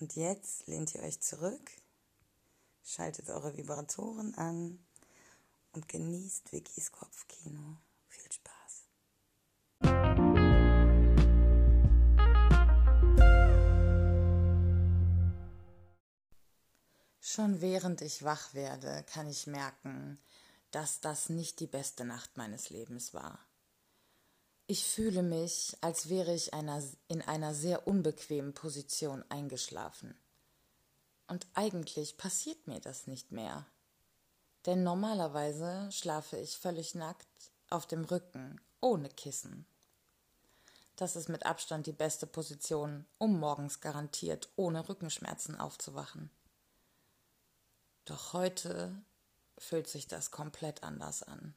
Und jetzt lehnt ihr euch zurück, schaltet eure Vibratoren an und genießt Vickys Kopfkino. Viel Spaß. Schon während ich wach werde, kann ich merken, dass das nicht die beste Nacht meines Lebens war. Ich fühle mich, als wäre ich einer, in einer sehr unbequemen Position eingeschlafen. Und eigentlich passiert mir das nicht mehr. Denn normalerweise schlafe ich völlig nackt auf dem Rücken, ohne Kissen. Das ist mit Abstand die beste Position, um morgens garantiert ohne Rückenschmerzen aufzuwachen. Doch heute fühlt sich das komplett anders an.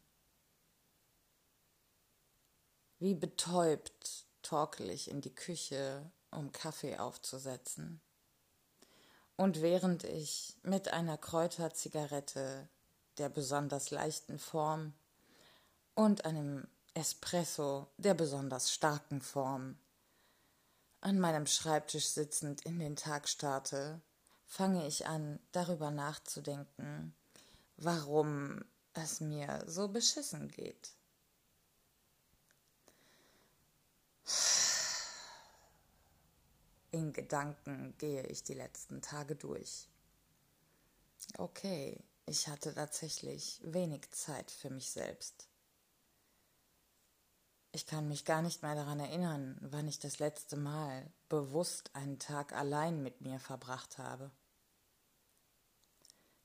Wie betäubt torkel ich in die Küche, um Kaffee aufzusetzen. Und während ich mit einer Kräuterzigarette der besonders leichten Form und einem Espresso der besonders starken Form an meinem Schreibtisch sitzend in den Tag starte, fange ich an, darüber nachzudenken, warum es mir so beschissen geht. In Gedanken gehe ich die letzten Tage durch. Okay, ich hatte tatsächlich wenig Zeit für mich selbst. Ich kann mich gar nicht mehr daran erinnern, wann ich das letzte Mal bewusst einen Tag allein mit mir verbracht habe.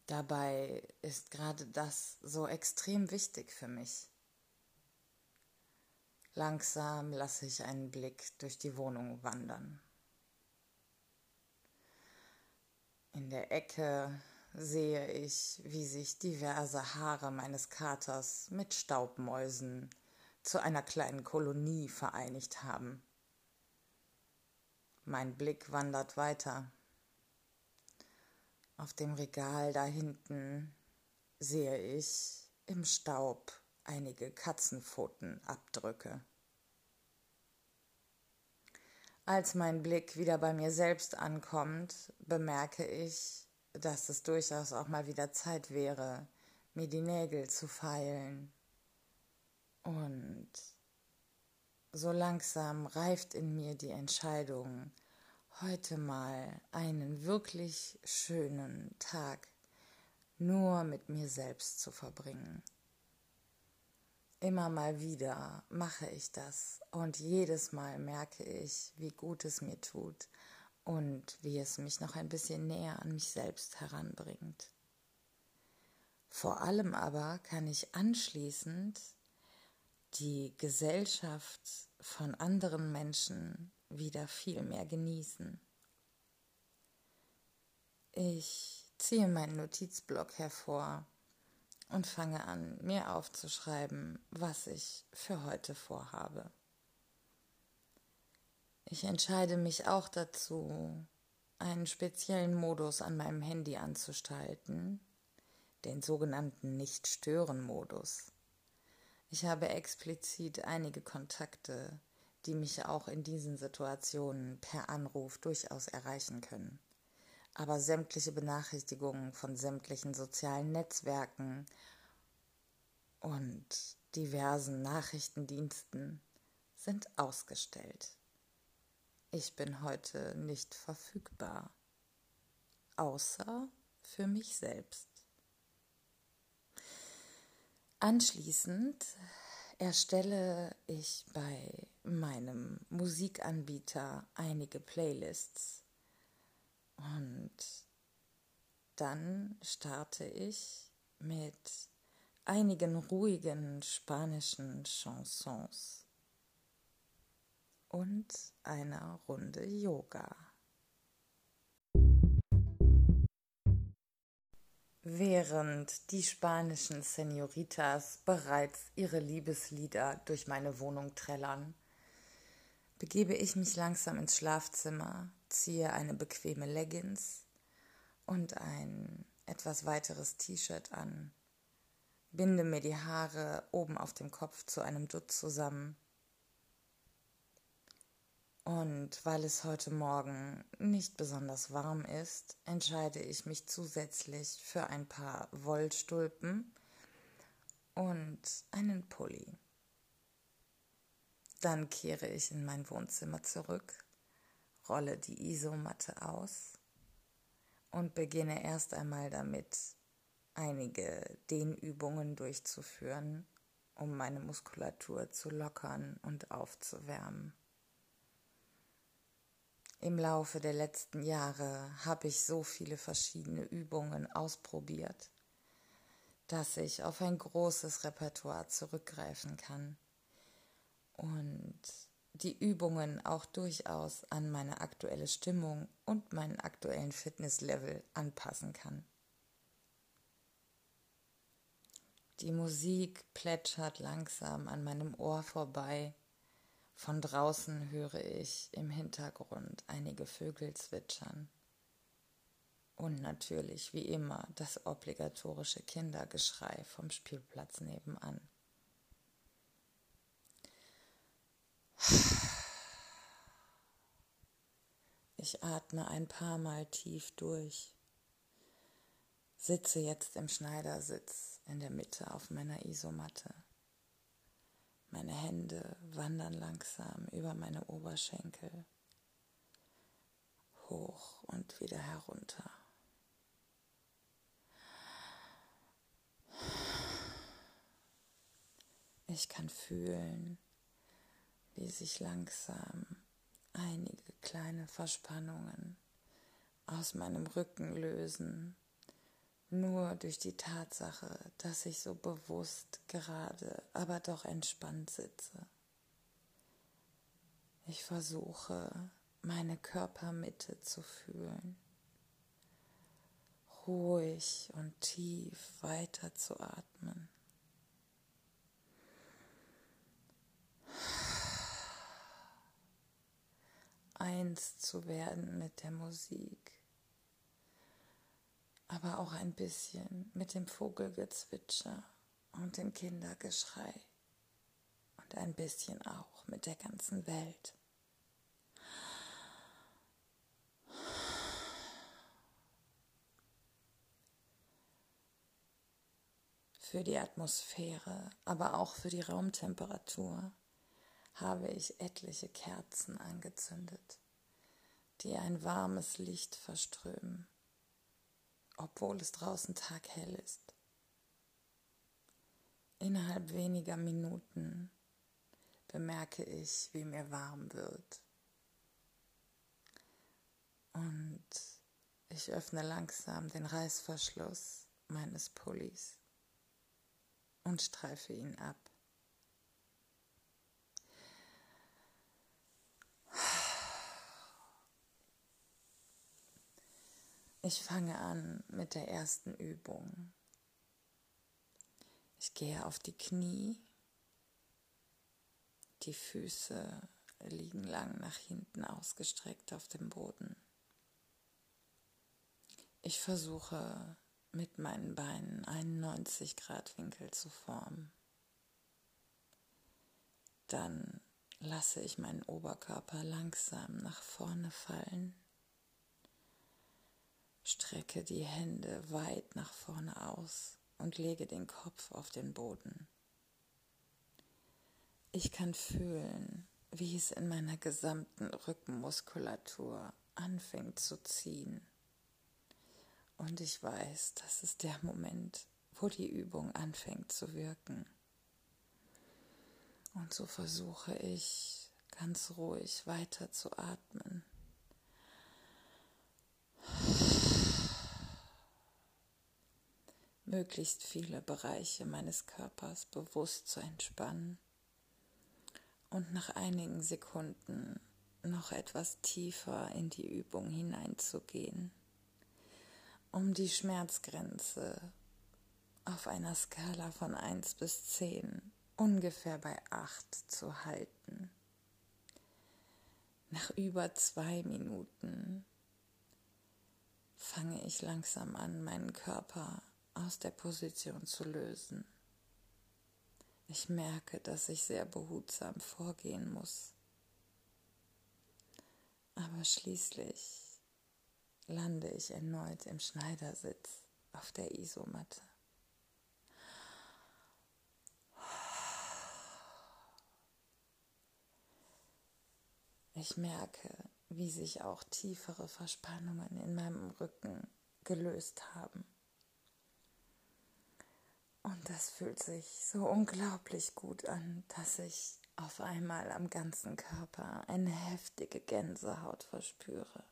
Dabei ist gerade das so extrem wichtig für mich. Langsam lasse ich einen Blick durch die Wohnung wandern. In der Ecke sehe ich, wie sich diverse Haare meines Katers mit Staubmäusen zu einer kleinen Kolonie vereinigt haben. Mein Blick wandert weiter. Auf dem Regal da hinten sehe ich im Staub einige Katzenpfotenabdrücke. Als mein Blick wieder bei mir selbst ankommt, bemerke ich, dass es durchaus auch mal wieder Zeit wäre, mir die Nägel zu feilen. Und so langsam reift in mir die Entscheidung, heute mal einen wirklich schönen Tag nur mit mir selbst zu verbringen. Immer mal wieder mache ich das und jedes Mal merke ich, wie gut es mir tut und wie es mich noch ein bisschen näher an mich selbst heranbringt. Vor allem aber kann ich anschließend die Gesellschaft von anderen Menschen wieder viel mehr genießen. Ich ziehe meinen Notizblock hervor und fange an, mir aufzuschreiben, was ich für heute vorhabe. Ich entscheide mich auch dazu, einen speziellen Modus an meinem Handy anzustalten, den sogenannten Nicht-Stören-Modus. Ich habe explizit einige Kontakte, die mich auch in diesen Situationen per Anruf durchaus erreichen können aber sämtliche Benachrichtigungen von sämtlichen sozialen Netzwerken und diversen Nachrichtendiensten sind ausgestellt. Ich bin heute nicht verfügbar. außer für mich selbst. Anschließend erstelle ich bei meinem Musikanbieter einige Playlists und dann starte ich mit einigen ruhigen spanischen Chansons und einer Runde Yoga. Während die spanischen Senoritas bereits ihre Liebeslieder durch meine Wohnung trällern, begebe ich mich langsam ins Schlafzimmer, ziehe eine bequeme Leggings und ein etwas weiteres T-Shirt an, binde mir die Haare oben auf dem Kopf zu einem Dutt zusammen und weil es heute Morgen nicht besonders warm ist, entscheide ich mich zusätzlich für ein paar Wollstulpen und einen Pulli. Dann kehre ich in mein Wohnzimmer zurück, rolle die Isomatte aus und beginne erst einmal damit, einige Dehnübungen durchzuführen, um meine Muskulatur zu lockern und aufzuwärmen. Im Laufe der letzten Jahre habe ich so viele verschiedene Übungen ausprobiert, dass ich auf ein großes Repertoire zurückgreifen kann und die Übungen auch durchaus an meine aktuelle Stimmung und meinen aktuellen Fitnesslevel anpassen kann. Die Musik plätschert langsam an meinem Ohr vorbei von draußen höre ich im Hintergrund einige Vögel zwitschern. Und natürlich, wie immer, das obligatorische Kindergeschrei vom Spielplatz nebenan. Ich atme ein paar Mal tief durch, sitze jetzt im Schneidersitz in der Mitte auf meiner Isomatte. Meine Hände wandern langsam über meine Oberschenkel hoch und wieder herunter. Ich kann fühlen, wie sich langsam einige kleine Verspannungen aus meinem Rücken lösen nur durch die Tatsache, dass ich so bewusst gerade, aber doch entspannt sitze. Ich versuche, meine Körpermitte zu fühlen, ruhig und tief weiter zu atmen. Eins zu werden mit der Musik. Aber auch ein bisschen mit dem Vogelgezwitscher und dem Kindergeschrei. Und ein bisschen auch mit der ganzen Welt. Für die Atmosphäre, aber auch für die Raumtemperatur habe ich etliche Kerzen angezündet, die ein warmes Licht verströmen obwohl es draußen taghell ist. Innerhalb weniger Minuten bemerke ich, wie mir warm wird. Und ich öffne langsam den Reißverschluss meines Pullis und streife ihn ab. Ich fange an mit der ersten Übung. Ich gehe auf die Knie. Die Füße liegen lang nach hinten ausgestreckt auf dem Boden. Ich versuche mit meinen Beinen einen 90 Grad Winkel zu formen. Dann lasse ich meinen Oberkörper langsam nach vorne fallen Strecke die Hände weit nach vorne aus und lege den Kopf auf den Boden. Ich kann fühlen, wie es in meiner gesamten Rückenmuskulatur anfängt zu ziehen. und ich weiß, das ist der Moment, wo die Übung anfängt zu wirken. Und so versuche ich ganz ruhig weiter zu atmen. Möglichst viele Bereiche meines Körpers bewusst zu entspannen und nach einigen Sekunden noch etwas tiefer in die Übung hineinzugehen, um die Schmerzgrenze auf einer Skala von 1 bis 10 ungefähr bei 8 zu halten. Nach über zwei Minuten fange ich langsam an, meinen Körper aus der Position zu lösen. Ich merke, dass ich sehr behutsam vorgehen muss. Aber schließlich lande ich erneut im Schneidersitz auf der Isomatte. Ich merke, wie sich auch tiefere Verspannungen in meinem Rücken gelöst haben. Und das fühlt sich so unglaublich gut an, dass ich auf einmal am ganzen Körper eine heftige Gänsehaut verspüre.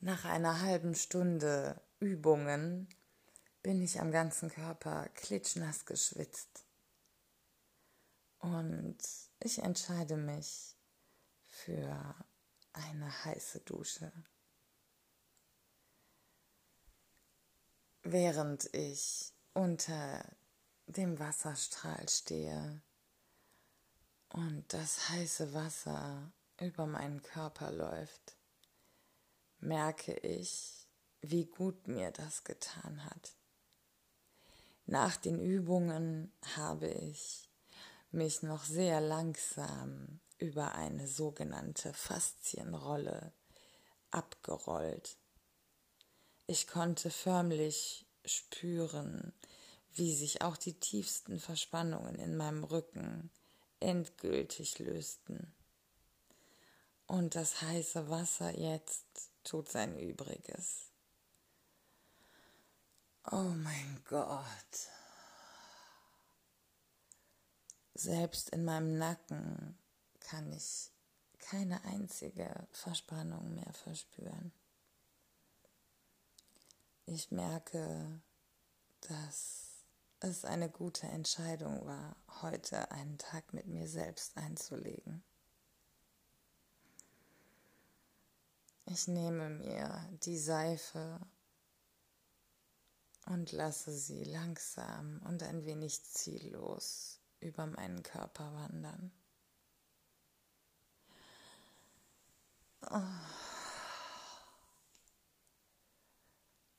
Nach einer halben Stunde Übungen bin ich am ganzen Körper klitschnass geschwitzt. Und ich entscheide mich für eine heiße Dusche. Während ich unter dem Wasserstrahl stehe und das heiße Wasser über meinen Körper läuft, merke ich, wie gut mir das getan hat. Nach den Übungen habe ich mich noch sehr langsam über eine sogenannte Faszienrolle abgerollt. Ich konnte förmlich spüren, wie sich auch die tiefsten Verspannungen in meinem Rücken endgültig lösten. Und das heiße Wasser jetzt tut sein Übriges. Oh mein Gott. Selbst in meinem Nacken kann ich keine einzige Verspannung mehr verspüren. Ich merke, dass es eine gute Entscheidung war, heute einen Tag mit mir selbst einzulegen. Ich nehme mir die Seife und lasse sie langsam und ein wenig ziellos über meinen Körper wandern.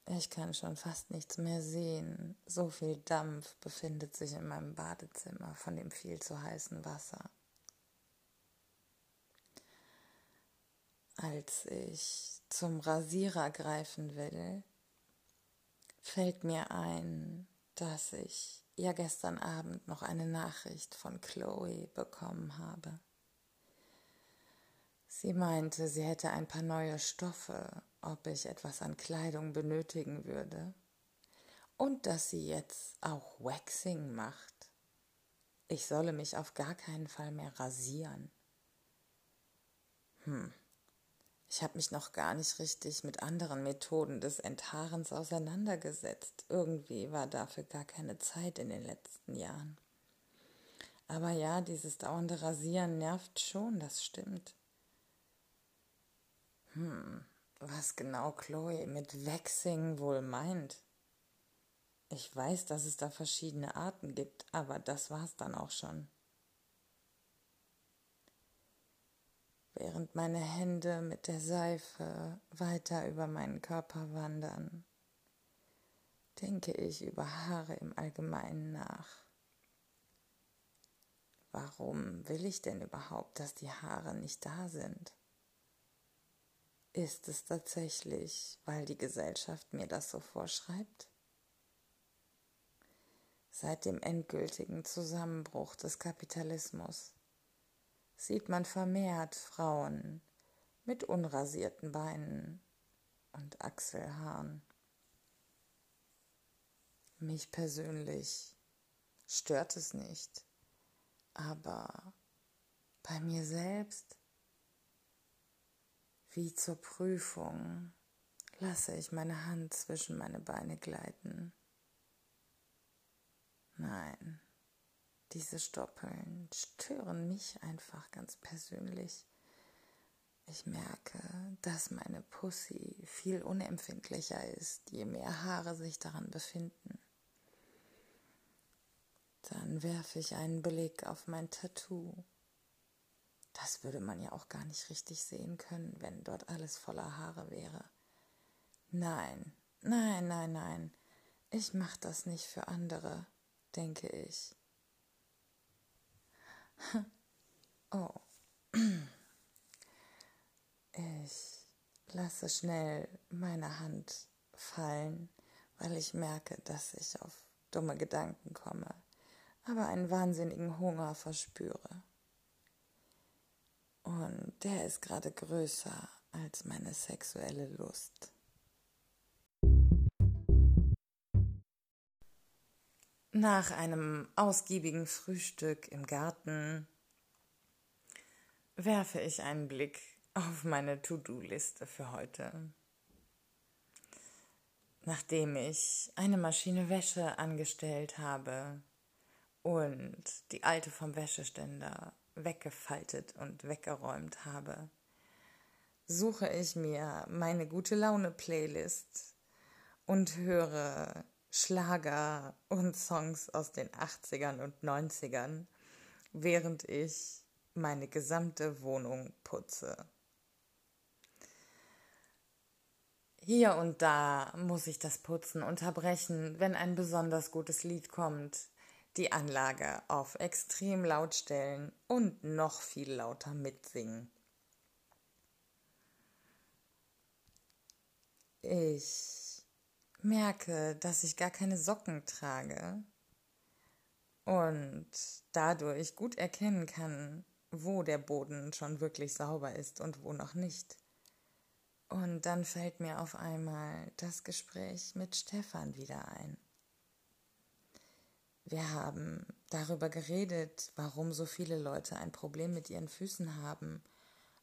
Ich kann schon fast nichts mehr sehen. So viel Dampf befindet sich in meinem Badezimmer von dem viel zu heißen Wasser. Als ich zum Rasierer greifen will, fällt mir ein, dass ich ja gestern Abend noch eine Nachricht von Chloe bekommen habe. Sie meinte, sie hätte ein paar neue Stoffe, ob ich etwas an Kleidung benötigen würde. Und dass sie jetzt auch Waxing macht. Ich solle mich auf gar keinen Fall mehr rasieren. Hm. Ich habe mich noch gar nicht richtig mit anderen Methoden des Enthaarens auseinandergesetzt. Irgendwie war dafür gar keine Zeit in den letzten Jahren. Aber ja, dieses dauernde Rasieren nervt schon, das stimmt. Hm, was genau Chloe mit Waxing wohl meint. Ich weiß, dass es da verschiedene Arten gibt, aber das war's dann auch schon. Während meine Hände mit der Seife weiter über meinen Körper wandern, denke ich über Haare im Allgemeinen nach. Warum will ich denn überhaupt, dass die Haare nicht da sind? Ist es tatsächlich, weil die Gesellschaft mir das so vorschreibt? seit dem endgültigen Zusammenbruch des Kapitalismus sieht man vermehrt Frauen mit unrasierten Beinen und Achselhaaren. Mich persönlich stört es nicht, aber bei mir selbst, wie zur Prüfung, lasse ich meine Hand zwischen meine Beine gleiten. Nein, diese Stoppeln stören mich einfach ganz persönlich. Ich merke, dass meine Pussy viel unempfindlicher ist, je mehr Haare sich daran befinden. Dann werfe ich einen Blick auf mein Tattoo. Das würde man ja auch gar nicht richtig sehen können, wenn dort alles voller Haare wäre. Nein, nein, nein, nein, ich mache das nicht für andere, denke ich. Oh. Ich lasse schnell meine Hand fallen, weil ich merke, dass ich auf dumme Gedanken komme, aber einen wahnsinnigen Hunger verspüre. Und der ist gerade größer als meine sexuelle Lust. Nach einem ausgiebigen Frühstück im Garten werfe ich einen Blick auf meine To-Do-Liste für heute. Nachdem ich eine Maschine Wäsche angestellt habe und die alte vom Wäscheständer weggefaltet und weggeräumt habe, suche ich mir meine gute Laune Playlist und höre Schlager und Songs aus den 80ern und 90ern, während ich meine gesamte Wohnung putze. Hier und da muss ich das Putzen unterbrechen, wenn ein besonders gutes Lied kommt, die Anlage auf extrem laut stellen und noch viel lauter mitsingen. Ich merke, dass ich gar keine Socken trage und dadurch gut erkennen kann, wo der Boden schon wirklich sauber ist und wo noch nicht. Und dann fällt mir auf einmal das Gespräch mit Stefan wieder ein. Wir haben darüber geredet, warum so viele Leute ein Problem mit ihren Füßen haben.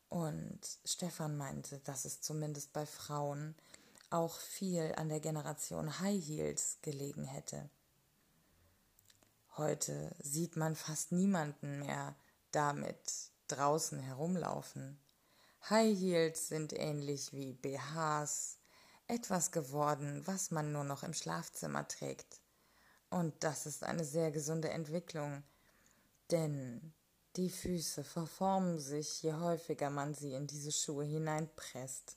Und Stefan meinte, dass es zumindest bei Frauen auch viel an der Generation High Heels gelegen hätte. Heute sieht man fast niemanden mehr damit draußen herumlaufen. High Heels sind ähnlich wie BHs, etwas geworden, was man nur noch im Schlafzimmer trägt. Und das ist eine sehr gesunde Entwicklung, denn die Füße verformen sich, je häufiger man sie in diese Schuhe hineinpresst.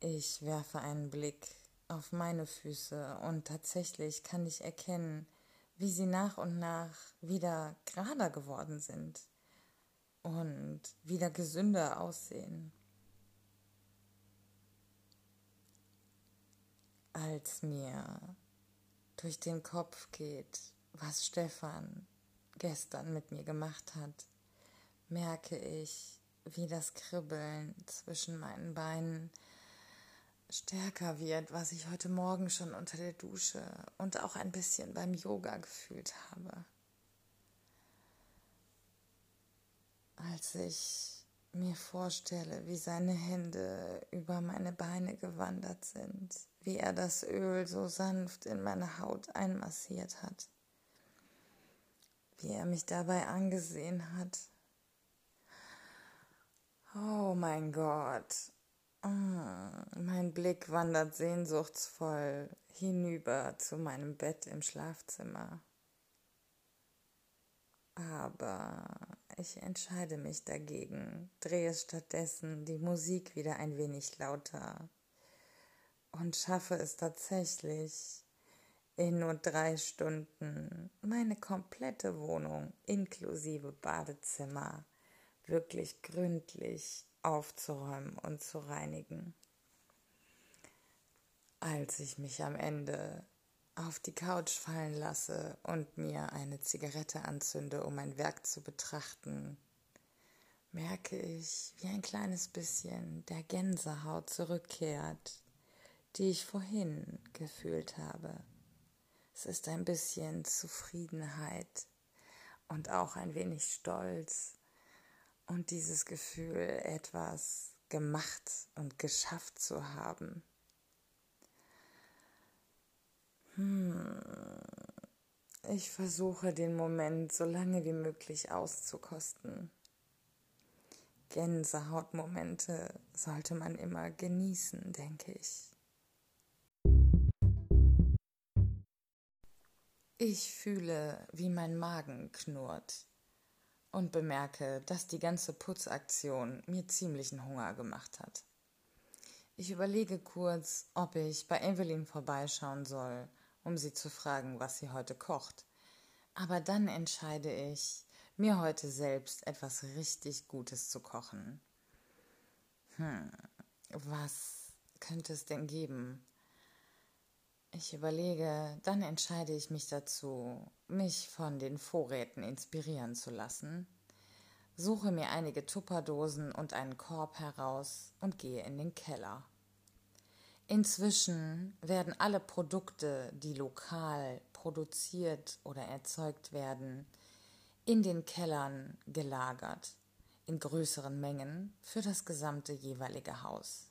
Ich werfe einen Blick auf meine Füße und tatsächlich kann ich erkennen, wie sie nach und nach wieder gerader geworden sind und wieder gesünder aussehen. Als mir durch den Kopf geht, was Stefan gestern mit mir gemacht hat, merke ich, wie das Kribbeln zwischen meinen Beinen stärker wird, was ich heute Morgen schon unter der Dusche und auch ein bisschen beim Yoga gefühlt habe. Als ich mir vorstelle, wie seine Hände über meine Beine gewandert sind, wie er das Öl so sanft in meine Haut einmassiert hat, wie er mich dabei angesehen hat. Oh mein Gott, Ah, mein Blick wandert sehnsuchtsvoll hinüber zu meinem Bett im Schlafzimmer. Aber ich entscheide mich dagegen, drehe stattdessen die Musik wieder ein wenig lauter und schaffe es tatsächlich, in nur drei Stunden meine komplette Wohnung inklusive Badezimmer wirklich gründlich aufzuräumen und zu reinigen. Als ich mich am Ende auf die Couch fallen lasse und mir eine Zigarette anzünde, um mein Werk zu betrachten, merke ich, wie ein kleines bisschen der Gänsehaut zurückkehrt, die ich vorhin gefühlt habe. Es ist ein bisschen Zufriedenheit und auch ein wenig Stolz und dieses Gefühl, etwas gemacht und geschafft zu haben. Hm. Ich versuche den Moment so lange wie möglich auszukosten. Gänsehautmomente sollte man immer genießen, denke ich. Ich fühle, wie mein Magen knurrt und bemerke, dass die ganze Putzaktion mir ziemlichen Hunger gemacht hat. Ich überlege kurz, ob ich bei Evelyn vorbeischauen soll um sie zu fragen, was sie heute kocht. Aber dann entscheide ich, mir heute selbst etwas richtig Gutes zu kochen. Hm, was könnte es denn geben? Ich überlege, dann entscheide ich mich dazu, mich von den Vorräten inspirieren zu lassen, suche mir einige Tupperdosen und einen Korb heraus und gehe in den Keller. Inzwischen werden alle Produkte, die lokal produziert oder erzeugt werden, in den Kellern gelagert, in größeren Mengen für das gesamte jeweilige Haus.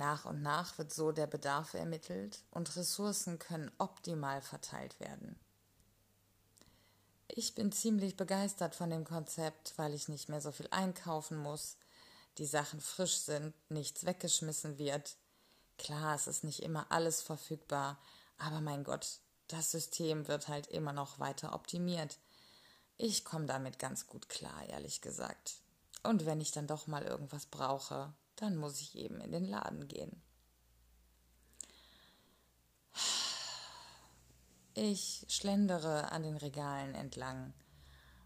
Nach und nach wird so der Bedarf ermittelt und Ressourcen können optimal verteilt werden. Ich bin ziemlich begeistert von dem Konzept, weil ich nicht mehr so viel einkaufen muss, die Sachen frisch sind, nichts weggeschmissen wird. Klar, es ist nicht immer alles verfügbar, aber mein Gott, das System wird halt immer noch weiter optimiert. Ich komme damit ganz gut klar, ehrlich gesagt. Und wenn ich dann doch mal irgendwas brauche, dann muss ich eben in den Laden gehen. Ich schlendere an den Regalen entlang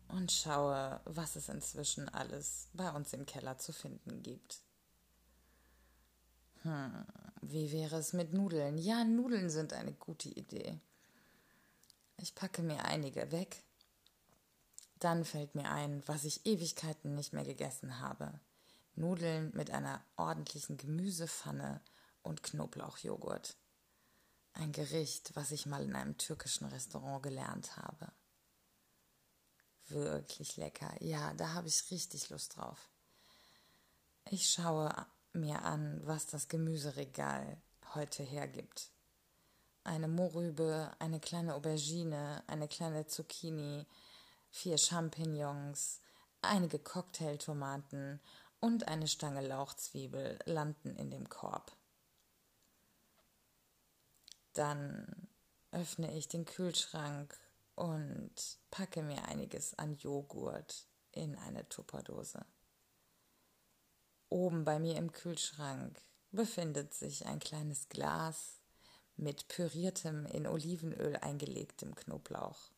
und schaue, was es inzwischen alles bei uns im Keller zu finden gibt. Hm, wie wäre es mit Nudeln? Ja, Nudeln sind eine gute Idee. Ich packe mir einige weg. Dann fällt mir ein, was ich Ewigkeiten nicht mehr gegessen habe. Nudeln mit einer ordentlichen Gemüsepfanne und Knoblauchjoghurt. Ein Gericht, was ich mal in einem türkischen Restaurant gelernt habe wirklich lecker. Ja, da habe ich richtig Lust drauf. Ich schaue mir an, was das Gemüseregal heute hergibt. Eine Mohrrübe, eine kleine Aubergine, eine kleine Zucchini, vier Champignons, einige Cocktailtomaten und eine Stange Lauchzwiebel landen in dem Korb. Dann öffne ich den Kühlschrank und packe mir einiges an Joghurt in eine Tupperdose. Oben bei mir im Kühlschrank befindet sich ein kleines Glas mit püriertem in Olivenöl eingelegtem Knoblauch.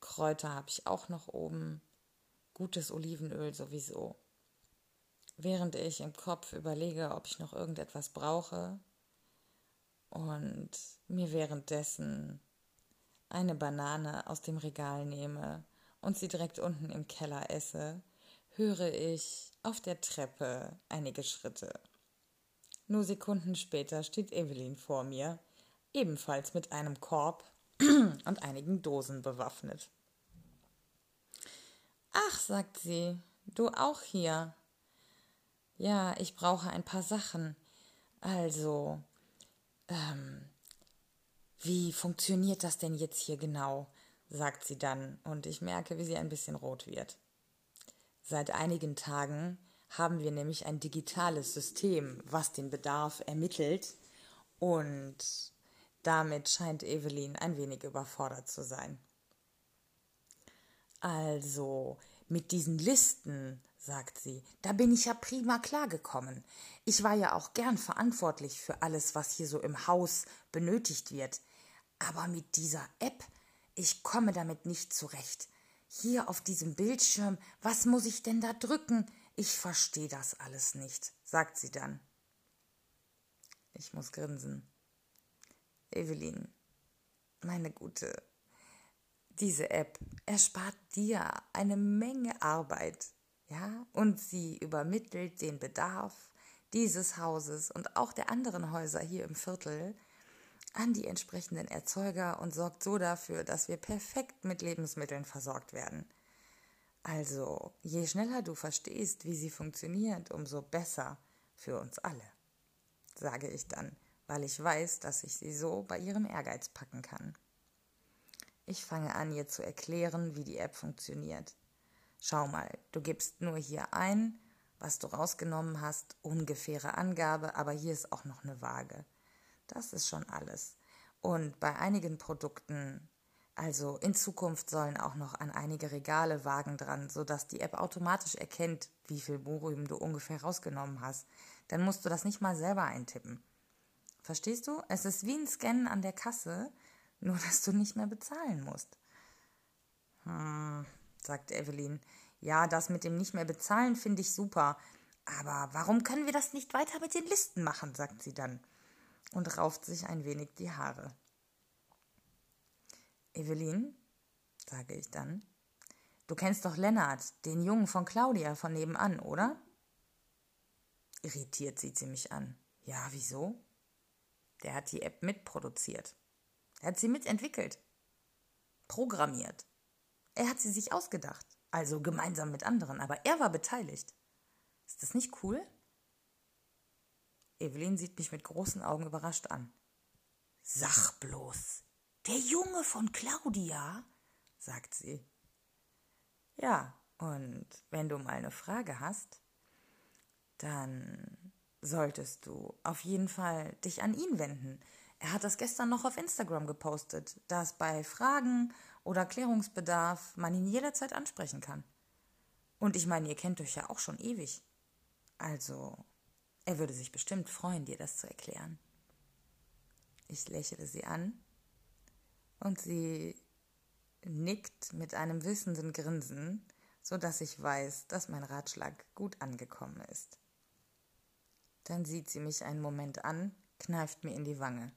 Kräuter habe ich auch noch oben, gutes Olivenöl sowieso. Während ich im Kopf überlege, ob ich noch irgendetwas brauche und mir währenddessen eine Banane aus dem Regal nehme und sie direkt unten im Keller esse, höre ich auf der Treppe einige Schritte. Nur Sekunden später steht Evelyn vor mir, ebenfalls mit einem Korb und einigen Dosen bewaffnet. Ach, sagt sie, du auch hier. Ja, ich brauche ein paar Sachen. Also, ähm, wie funktioniert das denn jetzt hier genau? sagt sie dann, und ich merke, wie sie ein bisschen rot wird. Seit einigen Tagen haben wir nämlich ein digitales System, was den Bedarf ermittelt, und damit scheint Evelyn ein wenig überfordert zu sein. Also, mit diesen Listen, sagt sie, da bin ich ja prima klargekommen. Ich war ja auch gern verantwortlich für alles, was hier so im Haus benötigt wird. Aber mit dieser App, ich komme damit nicht zurecht. Hier auf diesem Bildschirm, was muss ich denn da drücken? Ich verstehe das alles nicht, sagt sie dann. Ich muss grinsen. Evelyn, meine Gute, diese App erspart dir eine Menge Arbeit, ja, und sie übermittelt den Bedarf dieses Hauses und auch der anderen Häuser hier im Viertel an die entsprechenden Erzeuger und sorgt so dafür, dass wir perfekt mit Lebensmitteln versorgt werden. Also, je schneller du verstehst, wie sie funktioniert, umso besser für uns alle, sage ich dann, weil ich weiß, dass ich sie so bei ihrem Ehrgeiz packen kann. Ich fange an, ihr zu erklären, wie die App funktioniert. Schau mal, du gibst nur hier ein, was du rausgenommen hast, ungefähre Angabe, aber hier ist auch noch eine Waage. Das ist schon alles. Und bei einigen Produkten also in Zukunft sollen auch noch an einige Regale Wagen dran, sodass die App automatisch erkennt, wie viel Borium du ungefähr rausgenommen hast. Dann musst du das nicht mal selber eintippen. Verstehst du? Es ist wie ein Scannen an der Kasse, nur dass du nicht mehr bezahlen musst. Hm, sagt Evelyn. Ja, das mit dem nicht mehr bezahlen finde ich super. Aber warum können wir das nicht weiter mit den Listen machen? sagt sie dann und rauft sich ein wenig die Haare. Evelyn, sage ich dann, du kennst doch Lennart, den Jungen von Claudia von nebenan, oder? Irritiert sieht sie mich an. Ja, wieso? Der hat die App mitproduziert. Er hat sie mitentwickelt. Programmiert. Er hat sie sich ausgedacht. Also gemeinsam mit anderen, aber er war beteiligt. Ist das nicht cool? Evelyn sieht mich mit großen Augen überrascht an. Sag bloß, der Junge von Claudia, sagt sie. Ja, und wenn du mal eine Frage hast, dann solltest du auf jeden Fall dich an ihn wenden. Er hat das gestern noch auf Instagram gepostet, dass bei Fragen oder Klärungsbedarf man ihn jederzeit ansprechen kann. Und ich meine, ihr kennt euch ja auch schon ewig. Also, er würde sich bestimmt freuen, dir das zu erklären. Ich lächle sie an und sie nickt mit einem wissenden Grinsen, so dass ich weiß, dass mein Ratschlag gut angekommen ist. Dann sieht sie mich einen Moment an, kneift mir in die Wange.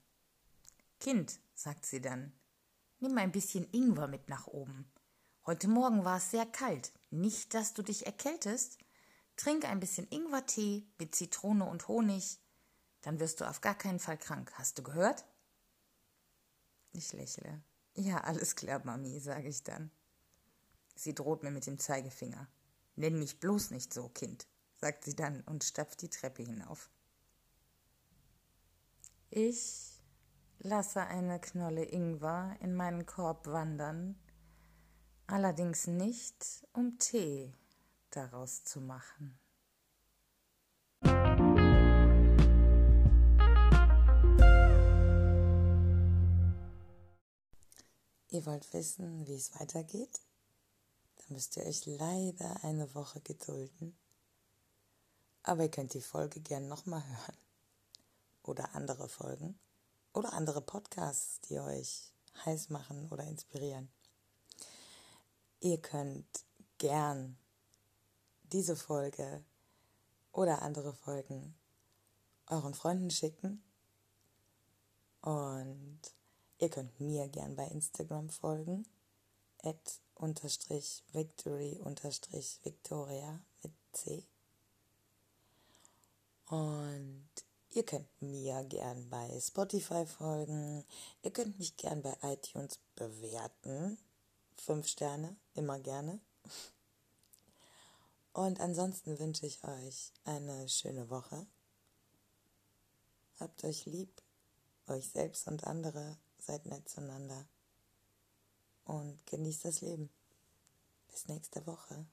Kind, sagt sie dann, nimm ein bisschen Ingwer mit nach oben. Heute Morgen war es sehr kalt. Nicht, dass du dich erkältest. Trink ein bisschen Ingwertee mit Zitrone und Honig. Dann wirst du auf gar keinen Fall krank. Hast du gehört? Ich lächle. Ja, alles klar, Mami, sage ich dann. Sie droht mir mit dem Zeigefinger. Nenn mich bloß nicht so, Kind, sagt sie dann und stapft die Treppe hinauf. Ich lasse eine Knolle Ingwer in meinen Korb wandern, allerdings nicht, um Tee daraus zu machen. Ihr wollt wissen, wie es weitergeht? Dann müsst ihr euch leider eine Woche gedulden. Aber ihr könnt die Folge gern nochmal hören. Oder andere Folgen. Oder andere Podcasts, die euch heiß machen oder inspirieren. Ihr könnt gern diese Folge oder andere Folgen euren Freunden schicken und Ihr könnt mir gern bei Instagram folgen. At unterstrich victory unterstrich victoria mit C. Und ihr könnt mir gern bei Spotify folgen. Ihr könnt mich gern bei iTunes bewerten. Fünf Sterne, immer gerne. Und ansonsten wünsche ich euch eine schöne Woche. Habt euch lieb, euch selbst und andere seid nett zueinander und genießt das Leben. Bis nächste Woche.